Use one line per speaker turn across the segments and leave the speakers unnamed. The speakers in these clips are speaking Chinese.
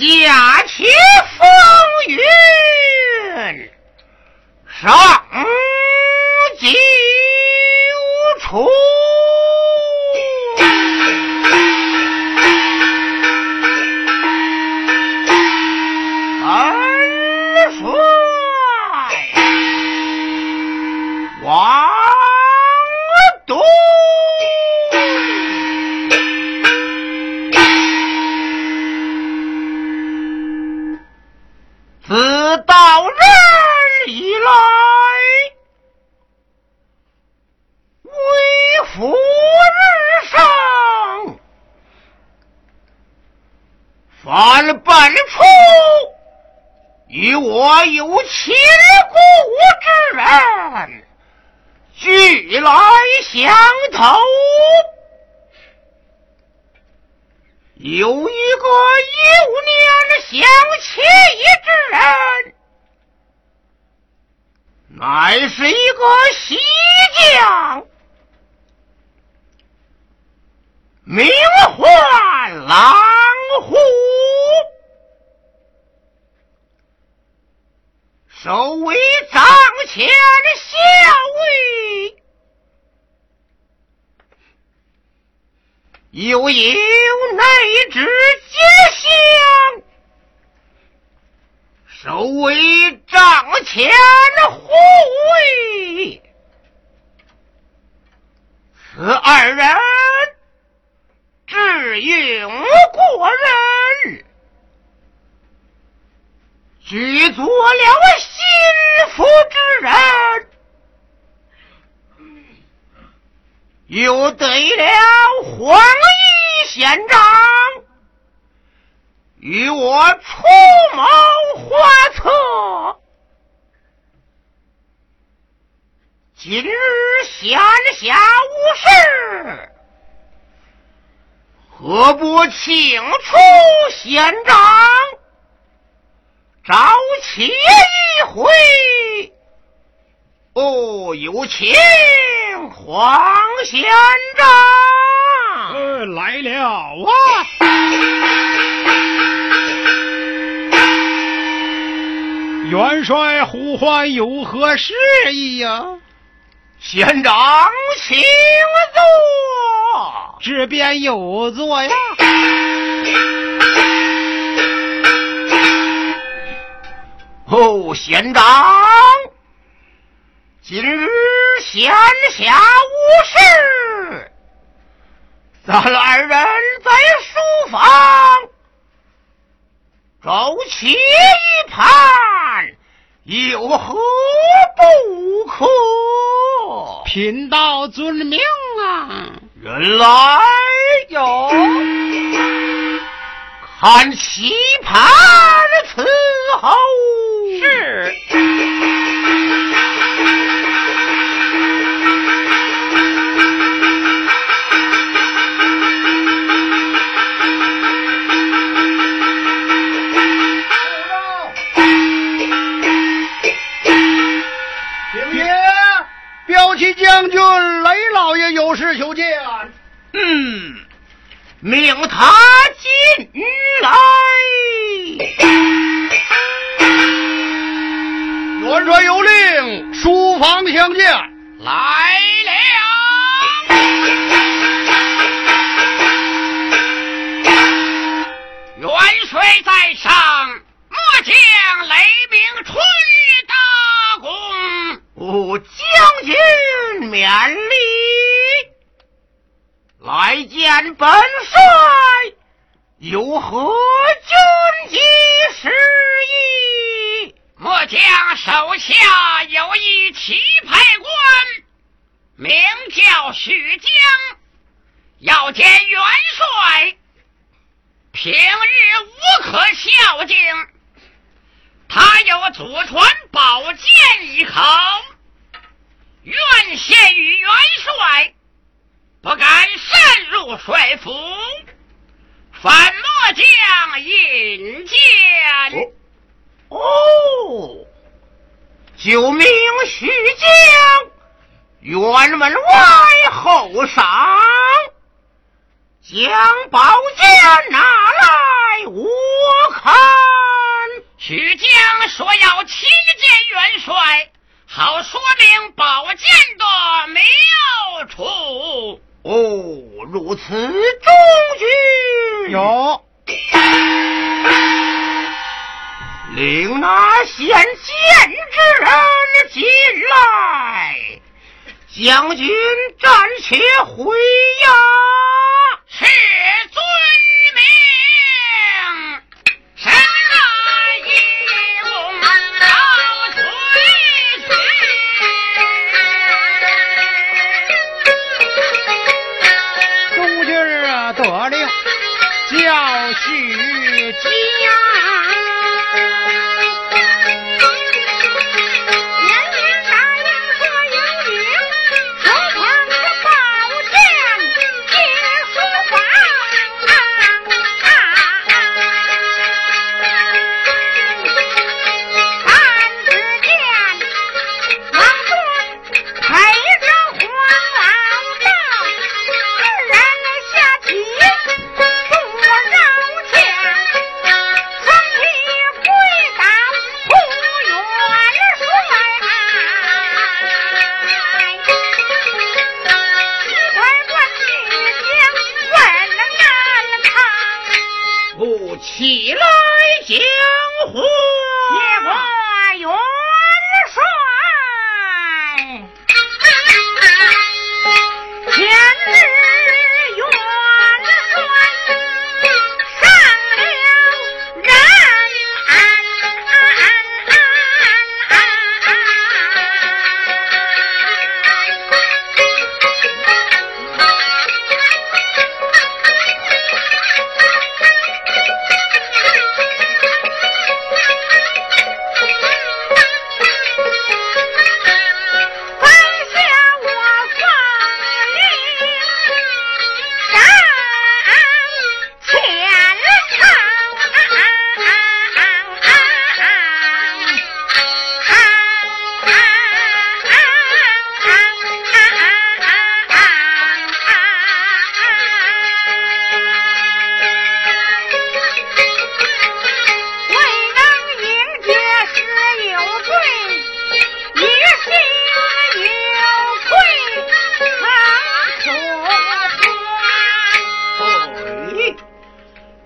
酒，假期风云。上相投。有一个幼年相妻之人，乃是一个西将，名唤狼虎。守卫帐前的校尉，又有内侄结相，守卫帐前护卫，此二人智勇过人。举做了心腹之人，又得了黄衣县长与我出谋划策。今日闲暇无事，何不请出县长？招妾一回，哦，有请黄县长。
呃，来了啊！元帅呼唤有何事宜呀？
县长，请坐。
这边有座呀。
哦，县长，今日闲暇无事，咱二人在书房周棋一盘，有何不可？
贫道遵命啊！
原来有看棋盘伺候。
是。
骠骑将军雷老爷有事求见。
嗯，命他进来。
元帅有令，书房相见。
来了。元帅在上，末将雷鸣春日大功。哦，将军免礼。来见本帅，有何军机事宜？末将手下有一棋牌官，名叫许江，要见元帅。平日无可孝敬，他有祖传宝剑一口，愿献与元帅，不敢擅入帅府，反末将引荐。哦，就就命徐将辕门外后赏，将宝剑拿来我看。
徐江说要亲见元帅，好说明宝剑的妙处。
哦，如此，中举
有。
领那先见之人进来，将军暂且回呀。
是遵命。
得令，叫许家。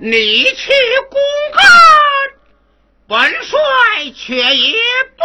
你去公干
本帅却也不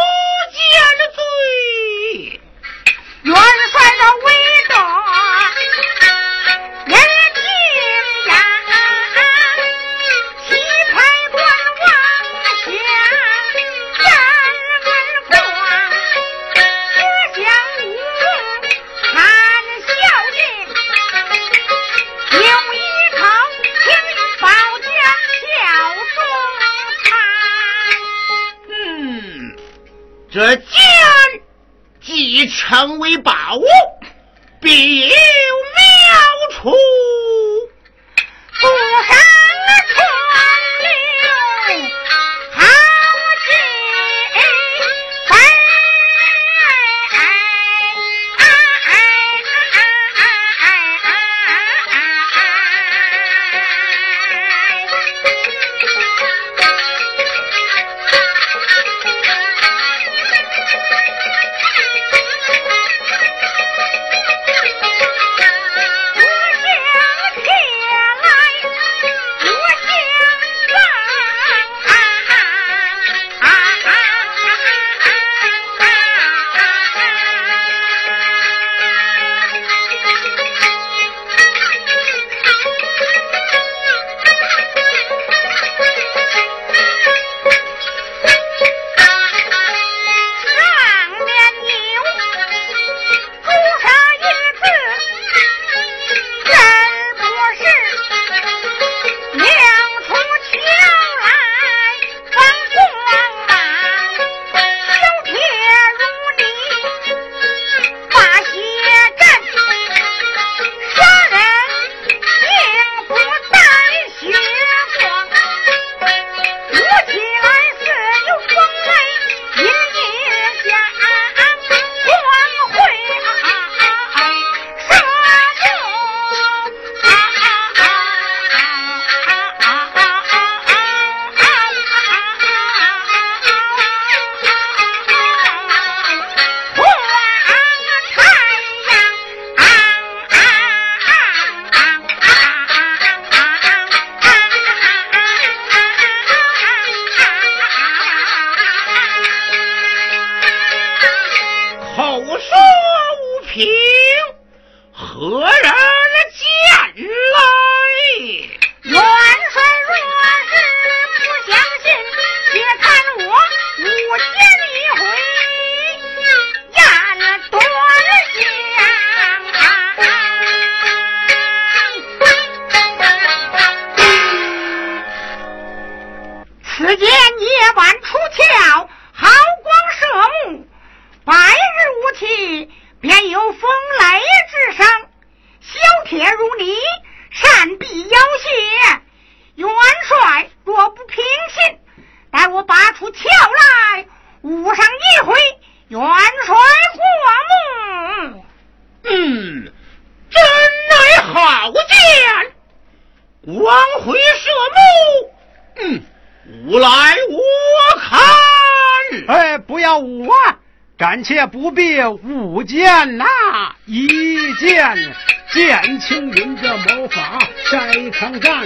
剑
剑
青云这谋法筛抗战，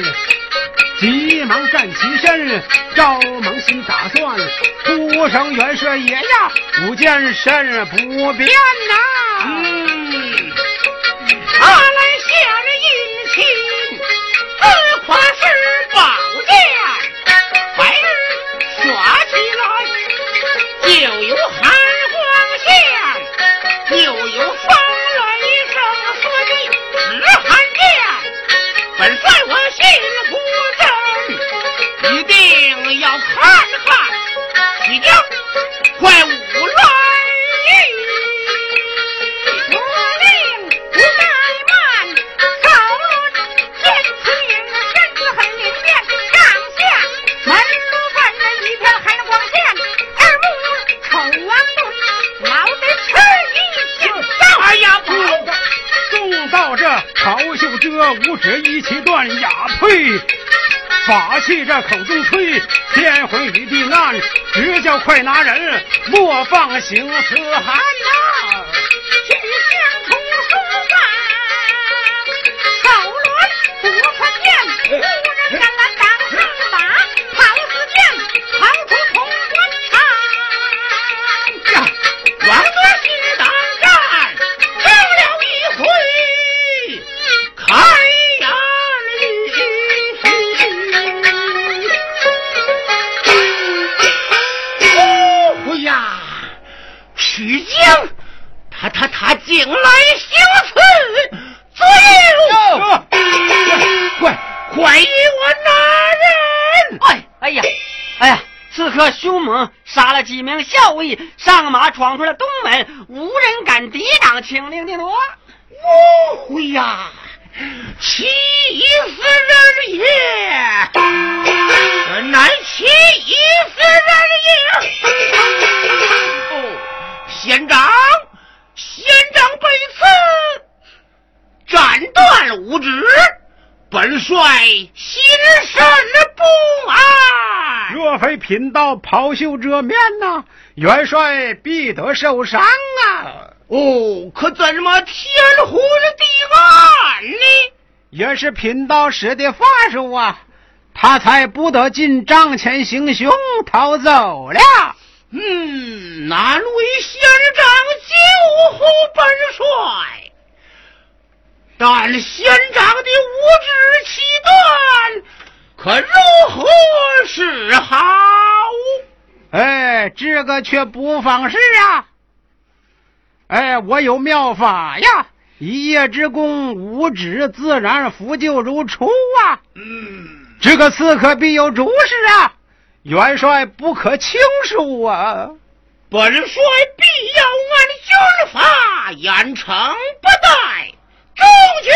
急忙站起身，赵猛心打算，出声元帅爷呀，舞剑身不变呐。
嗯，他来下着殷勤，自夸是宝剑，白日耍起来就有寒。又有风本帅我心不正，一定要看看西江快舞来。
我令
这五指一起断，呀呸！法器这口中吹，天昏雨地暗，直叫快拿人，莫放行死汉呐！
去相同书房，手轮不分剑，
杀了几名校尉，上马闯出了东门，无人敢抵挡，清令的多。
哦呀，气死人也！真乃气死人也！哦，县长，县长被刺，斩断五指。本帅心神不安。
若非贫道袍袖遮面呐，元帅必得受伤啊！
哦，可怎么天昏地暗呢？
也是贫道使的法术啊，他才不得进帐前行凶逃走了。
嗯，难为县长救护本帅。但县长的五指七断，可如何是好？
哎，这个却不妨事啊！哎，我有妙法呀，一夜之功，五指自然复旧如初啊！
嗯，
这个刺客必有主事啊，元帅不可轻恕啊！
本帅必要按军法严惩不贷。中军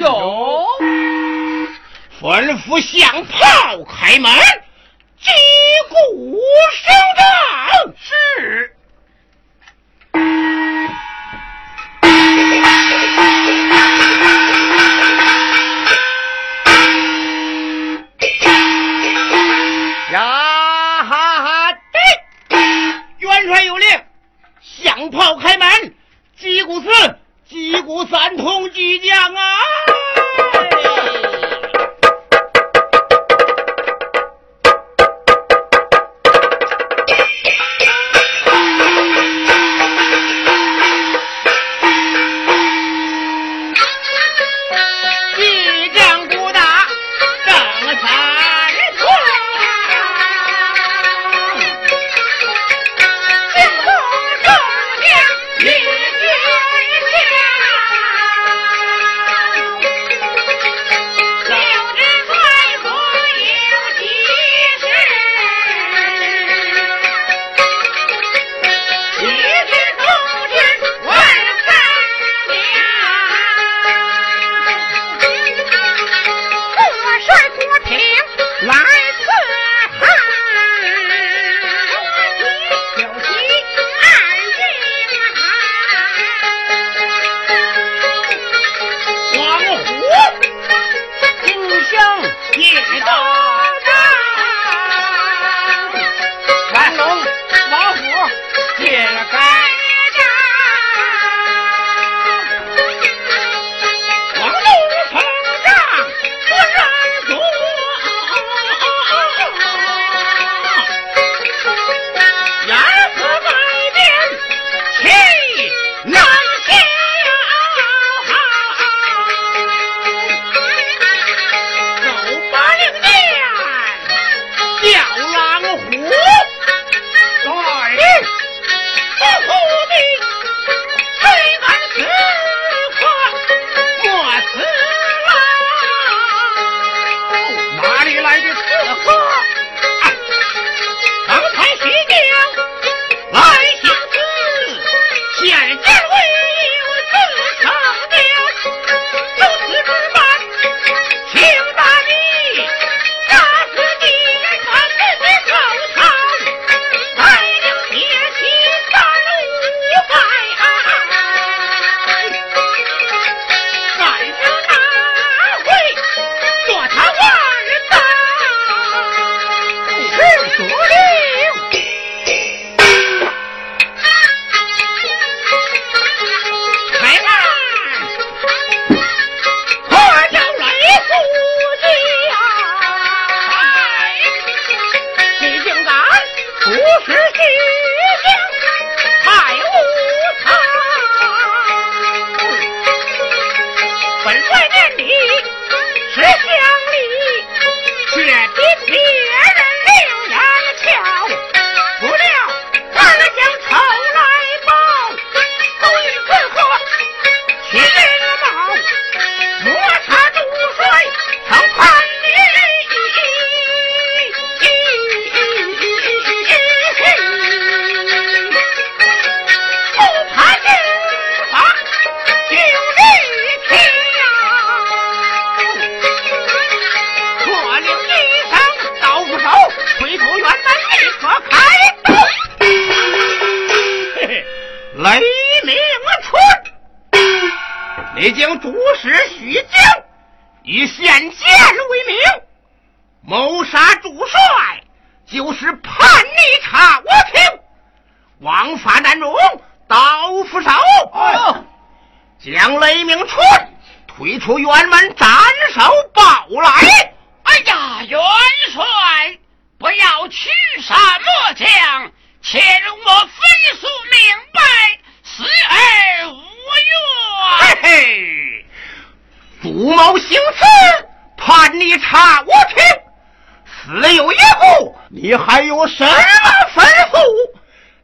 有
吩咐响炮开门，击鼓声仗。
是。
呀哈哈！对，元帅有令，响炮开门，击鼓四。一股三通即将啊！
取杀末将，且容我分诉明白，死而无
怨。嘿嘿，祖谋行刺，叛逆查我庭，死有一步，你还有什么吩咐？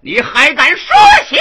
你还敢说些？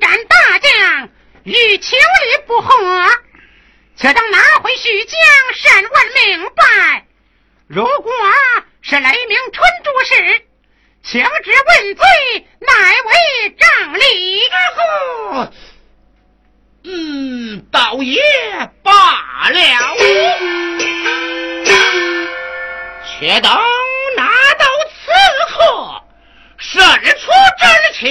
斩大
将，
欲求理不获，且等拿回徐江，审问明白。如果是
雷鸣春主使，请旨问罪，乃为仗理之故。嗯，倒也罢
了。且等拿到刺客，审出真情。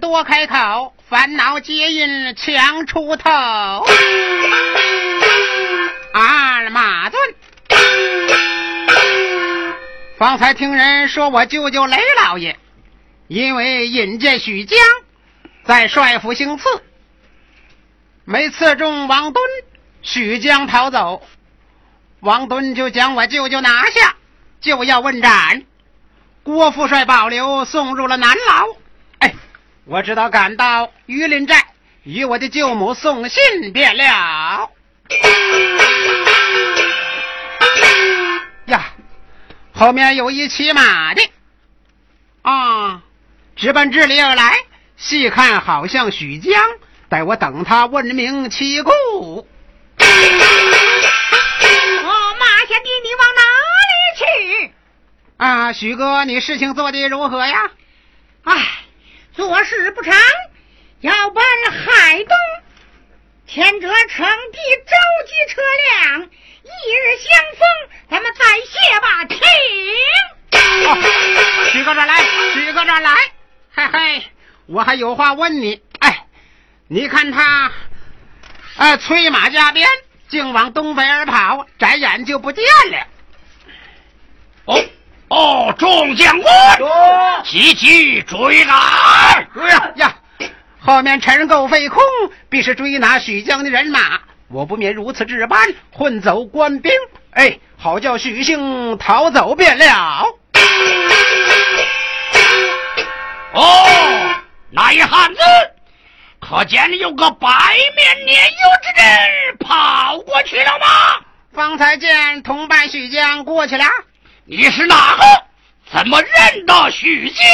多开口，烦恼皆因强出头。二马顿，方才听人说我舅舅雷老爷，因为引荐许江，在帅府行刺，没刺中王敦，许江逃走，王敦就将我舅舅拿下，就要问斩。郭富帅保留送入了南牢。哎，我只道赶到榆林寨，与我的舅母送信便了。呀，后面有一骑马的啊，直奔这里而来。细看好像许江，待我等他问明其故。
我马贤弟，你往哪里去？
啊，许哥，你事情做得如何呀？
唉。做事不长，要奔海东，牵着城地召集车辆，一日相逢，咱们再谢吧。停！
许哥这来，许哥这来，嘿嘿，我还有话问你。哎，你看他，呃，催马加鞭，竟往东北而跑，眨眼就不见了。
哦。哦，众将官，急急追来！
追呀呀！后面尘垢费空，必是追拿许江的人马。我不免如此这般，混走官兵，哎，好叫许姓逃走便了。
哦，那一汉子，可见有个白面年幼之人跑过去了吗？
方才见同伴许江过去了。
你是哪个？怎么认得许江？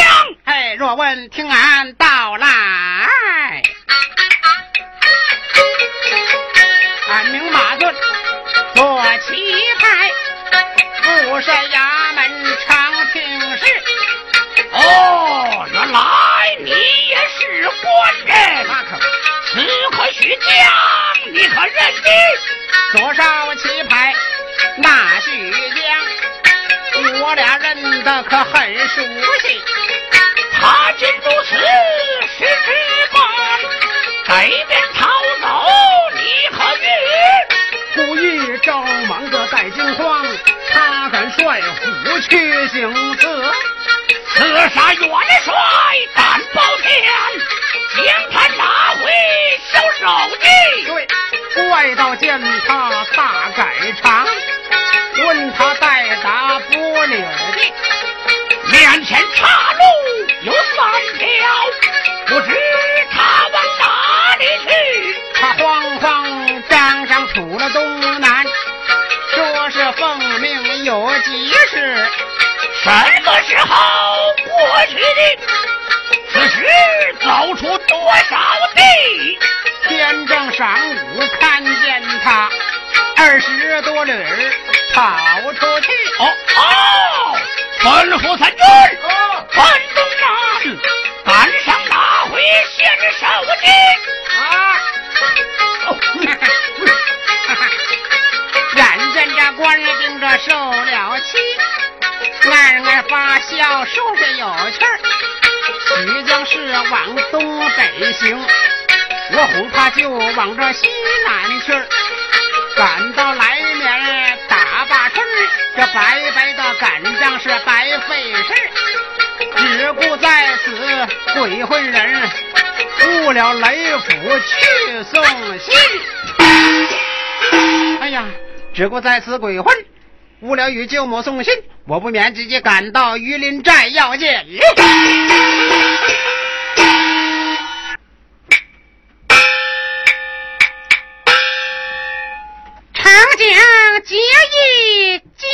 嘿，若问，听俺道来。俺名马顿，做棋牌，副帅衙门常听事。
哦，原来你也是官人。
那可，
此刻许江，你可认得？
左少棋牌，那许江。我俩认得可很熟悉，
他竟如此是之官，北边逃走，你可遇？
故意招忙着带惊慌，他敢率虎去行刺，
刺杀元帅胆包天，将他拿回小手地。
对，怪道见他大改长。问他带打不理的，
面前岔路有三条，不知他往哪里去。
他慌慌张张出了东南，说是奉命有急事，
什么时候过去的？此时走出多少地？
上午看见他二十多里跑出去。
哦哦，吩咐三军，奔东南，赶上拿回县手机。
啊！眼见这官兵这受了气，暗暗发笑，说着有趣儿。徐将士往东北行，我恐怕就往这西南去。赶到来年打把春，这白白的赶仗是白费事。只顾在此鬼混人，误了雷府去送信。哎呀，只顾在此鬼混，误了与舅母送信，我不免直接赶到榆林寨要见。将结义。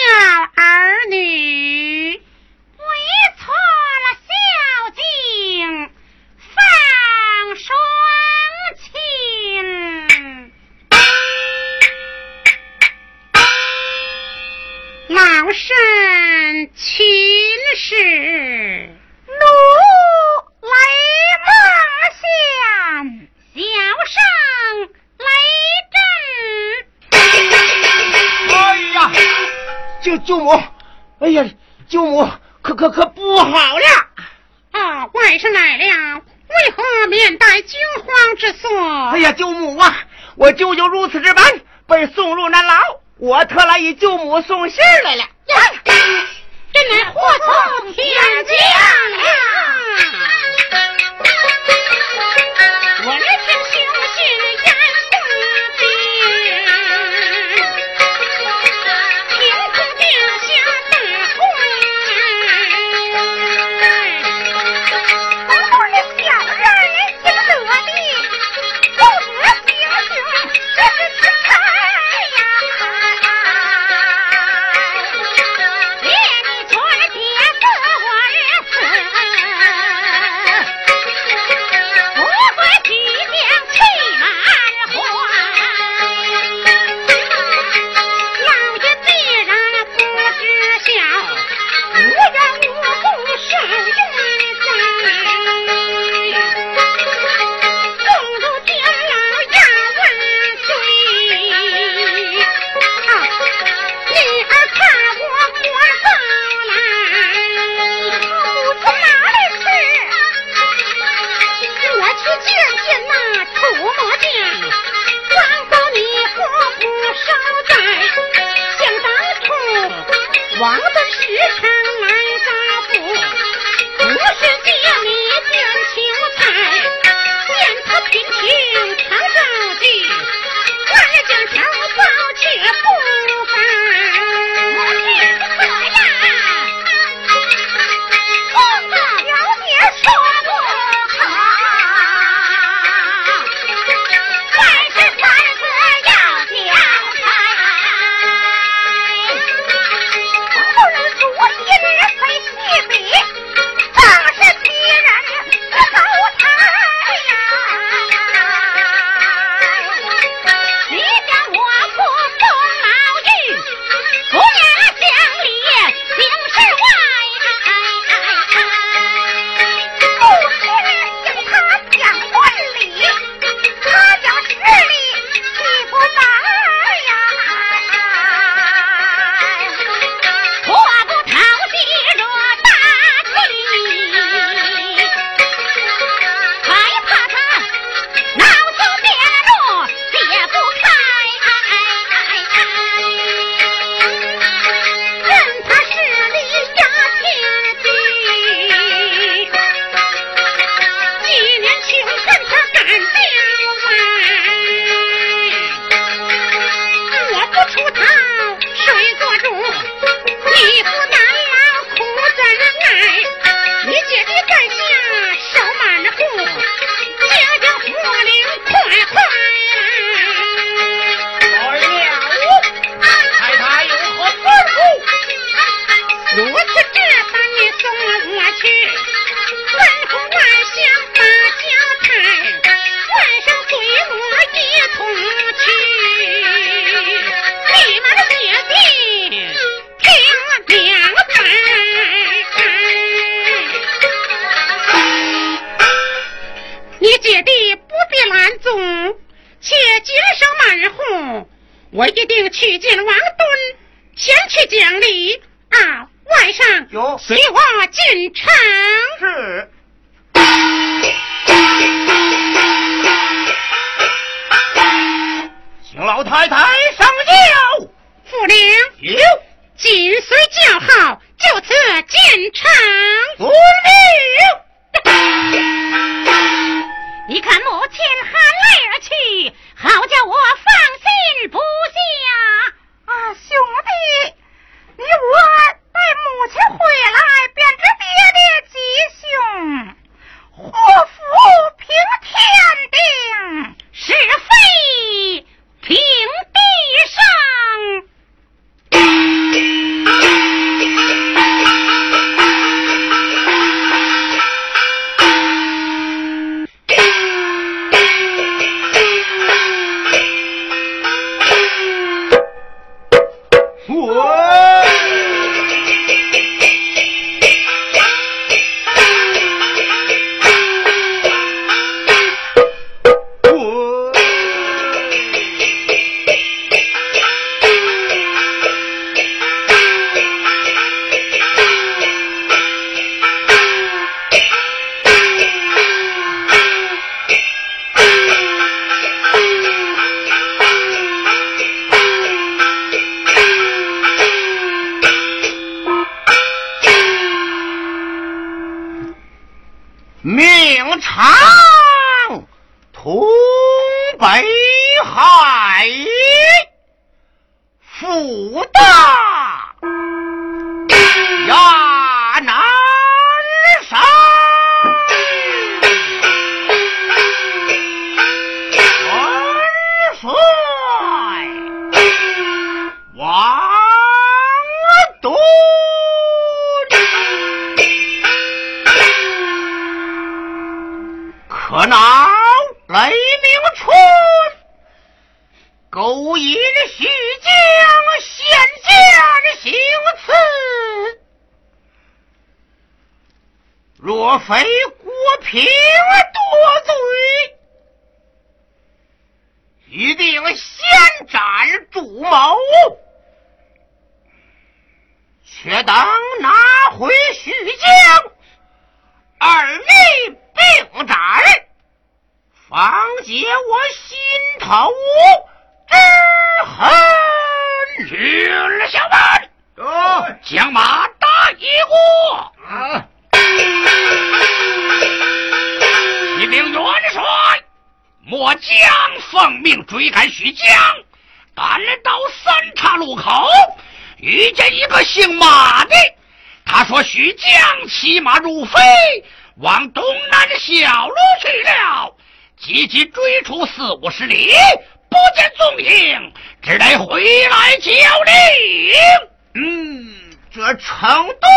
这城
东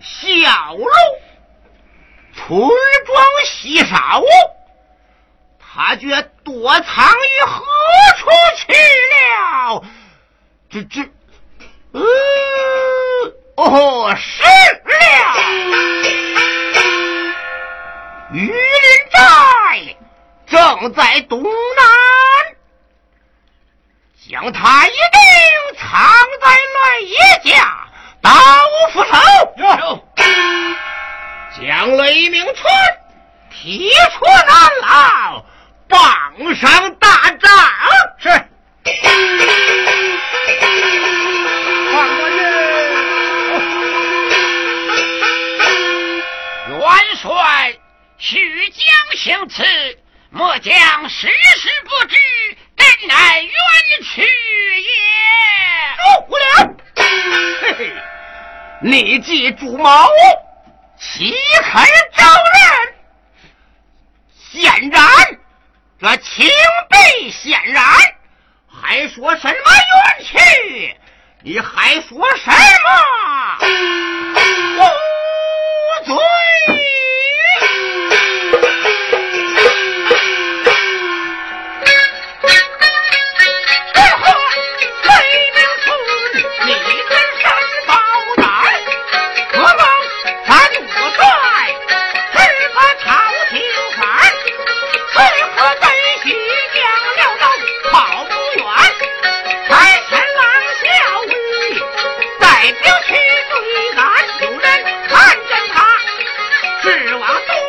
小路，
村庄稀少，他却躲藏于何处去了？这这，呃，哦，是了，榆林寨。正在东南，将他一定藏在雷爷家刀斧手。将雷鸣春提出南牢，绑上大帐。
是。放过去。
元帅，许将行刺。末将时时不知，真乃冤屈也。
无了！嘿嘿，你记主谋岂肯招认？显然，这情被显然，还说什么冤屈？你还说什么？无罪！死亡。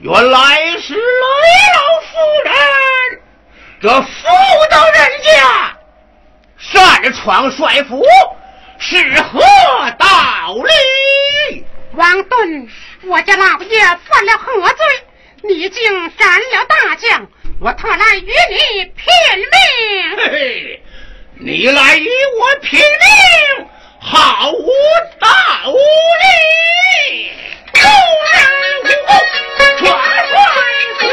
原来是雷老夫人，这妇道人家擅闯帅府，是何道理？
王盾，我家老爷犯了何罪？你竟斩了大将，我特来与你拼命。
嘿嘿，你来与我拼命，毫无道理！耍帅出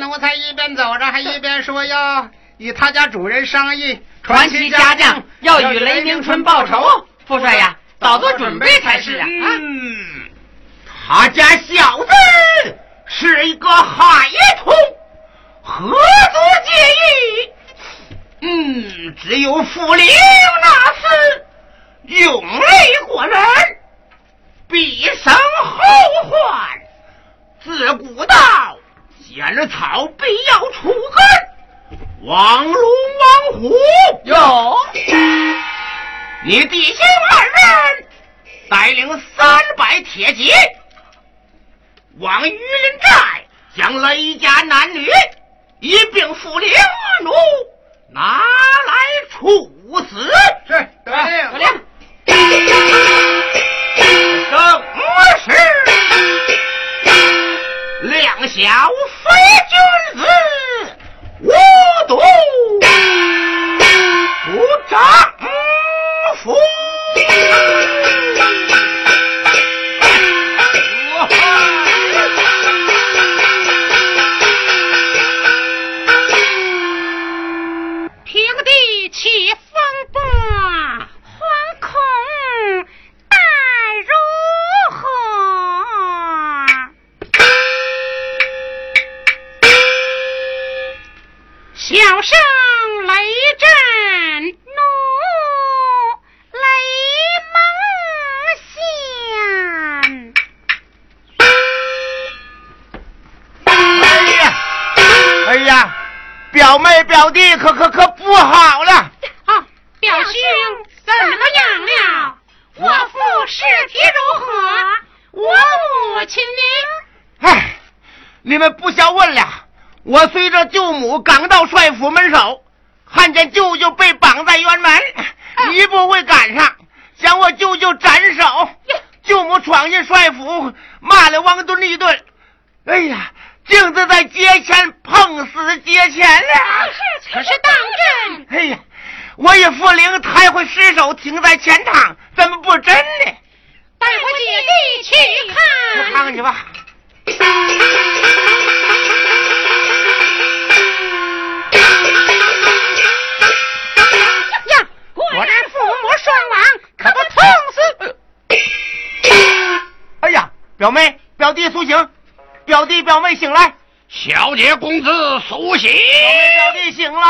众人无功，转帅府。
主人商议，
传奇家将要与雷鸣春报仇。副帅呀，早做准备才是啊！
嗯，他家小子是一个海童，何足介意？嗯，只有傅灵那厮用力过人，必生后患。自古道，见草必要除根。王龙、王虎
有，
你弟兄二人
带领三百铁骑往榆林寨，将雷家男女一并俘领奴，拿来处死。
是得令。
正是两小非君子，无毒不丈夫。
哎呀，表妹表弟可可可不好了！
啊，表兄怎么样了？我父尸体如何？我母亲呢？
哎，你们不消问了。我随着舅母刚到帅府门首，看见舅舅被绑在辕门，一步未赶上，将我舅舅斩首。舅母闯进帅府，骂了王敦一顿。哎呀，镜子在街前碰死街前了。
可是当真？
哎呀，我与傅灵，抬回尸首停在前堂，怎么不真呢？
带我姐弟去看
我
看。
看看去吧。
呀，我然父母双亡，可不痛死！
哎呀，表妹、表弟苏醒，表弟表妹醒来，
小姐公子苏醒，
表妹表弟醒来。